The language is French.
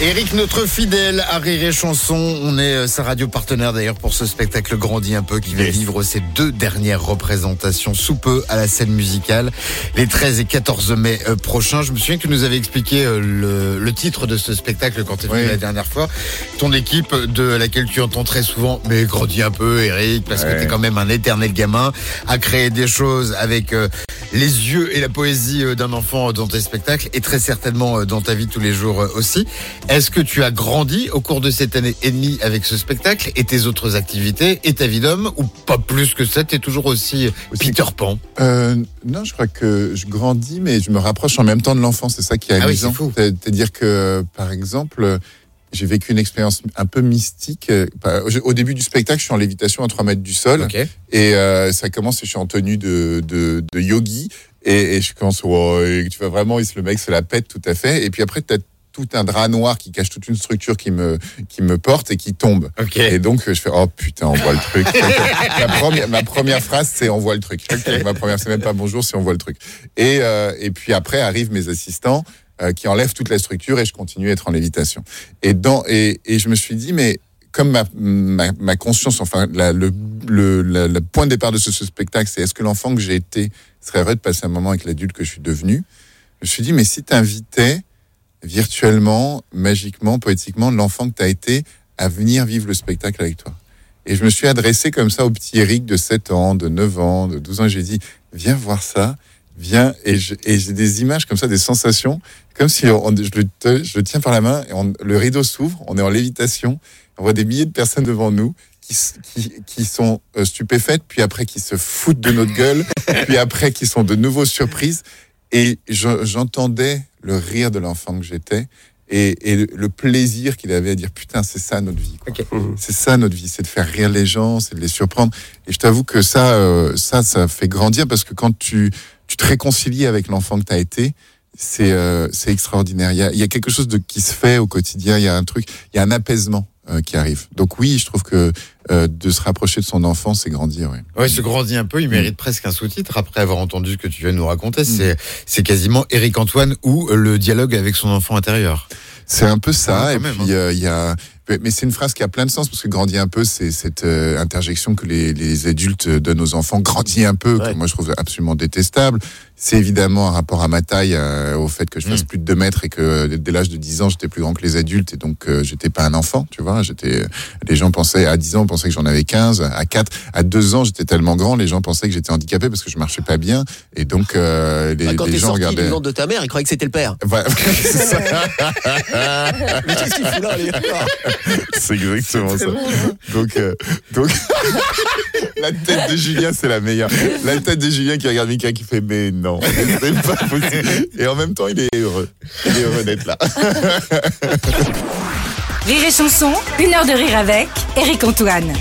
Eric, notre fidèle à Rire et Chanson, on est euh, sa radio partenaire d'ailleurs pour ce spectacle Grandit un peu qui va vivre ses deux dernières représentations sous peu à la scène musicale, les 13 et 14 mai euh, prochains. Je me souviens que tu nous avais expliqué euh, le, le titre de ce spectacle quand tu es venu Oui. la dernière fois. Ton équipe de laquelle tu entends très souvent, mais grandis un peu Eric, parce que tu es quand même un éternel gamin, à créer des choses avec euh, les yeux et la poésie d'un enfant dans tes spectacles et très certainement dans ta vie tous les jours aussi. Est-ce que tu as grandi au cours de cette année et demie avec ce spectacle et tes autres activités et ta vie d'homme ou pas plus que ça? T'es toujours aussi, Aussi. Peter Pan Euh, non, je crois que je grandis, mais je me rapproche en même temps de l'enfant. C'est ça qui est Ah oui, amusant. C'est- C'est-à-dire que, par exemple, j'ai vécu une expérience un peu mystique. Euh, Au début du spectacle, je suis en lévitation à 3 mètres du sol. Et euh, ça commence, et je suis en tenue de, de, de yogi. Et, et je commence, et tu vois vraiment, il se- le mec se la pète tout à fait. Et puis après, tu as tout un drap noir qui cache toute une structure qui me, qui me porte et qui tombe. Ok. Et donc, je fais, oh putain, on voit le truc. ma, première, ma première phrase, c'est on voit le truc. Ma première, c'est même pas bonjour, c'est on voit le truc. Et, euh, et puis après arrivent mes assistants euh, qui enlèvent toute la structure et je continue à être en lévitation. Et, dans, et, et je me suis dit, mais comme ma, ma, ma conscience, enfin, la, le, le, la- le point de départ de ce, ce spectacle, c'est est-ce que l'enfant que j'ai été serait heureux de passer un moment avec l'adulte que je suis devenu Je me suis dit, mais si tu invitais virtuellement, magiquement, poétiquement, l'enfant que tu as été à venir vivre le spectacle avec toi. Et je me suis adressé comme ça au petit Eric de 7 ans, de 9 ans, de 12 ans. J'ai dit, viens voir ça, viens. Et j'ai des images comme ça, des sensations, comme si on- je, le, te- je le tiens par la main et on- le rideau s'ouvre, on est en lévitation, on voit des milliers de personnes devant nous qui, s- qui, qui sont euh, stupéfaites, puis après qui se foutent de notre gueule, puis après qui sont de nouveau surprises. Et je- j'entendais le rire de l'enfant que j'étais et, et le- plaisir qu'il avait à dire putain, c'est ça notre vie. quoi. Ok. C'est ça notre vie, c'est de faire rire les gens, c'est de les surprendre. Et je t'avoue que ça, euh, ça, ça fait grandir parce que quand tu, tu te réconcilies avec l'enfant que tu as été, c'est euh, c'est extraordinaire. Il y, a, il y a quelque chose de qui se fait au quotidien. Il y a un truc, il y a un apaisement euh, qui arrive. Donc oui, je trouve que euh, de se rapprocher de son enfant, c'est grandir. Oui. Ouais, se grandit un peu, il mérite presque un sous-titre après avoir entendu ce que tu viens de nous raconter. C'est, c'est quasiment Eric Antoine ou le dialogue avec son enfant intérieur. C'est un peu ça. Ah, et même, puis euh, il y a, mais c'est une phrase qui a plein de sens parce que grandir un peu, c'est cette euh, interjection que les, les adultes donnent aux enfants. Grandis un peu, que moi je trouve absolument détestable. C'est évidemment un rapport à ma taille, euh, au fait que je fasse Mm. plus de 2 mètres et que euh, dès l'âge de 10 ans, j'étais plus grand que les adultes et donc euh, j'étais pas un enfant, tu vois. J'étais, les gens pensaient à 10 ans, on pensait que j'en avais 15. À 4, à 2 ans, j'étais tellement grand, les gens pensaient que j'étais handicapé parce que je marchais pas bien et donc euh, les, Bah, quand les gens sorti regardaient. ventre de ta mère, il croyait que c'était le père. Voilà, c'est ça. Mais qu'est-ce qu'il fout là, les C'est exactement ça. Donc, euh, donc la tête de Julien, c'est la meilleure. La tête de Julien qui regarde Mika qui fait mais non, c'est pas possible. Et en même temps, il est heureux. Il est heureux d'être là. Rire et chanson, une heure de rire avec Eric Antoine.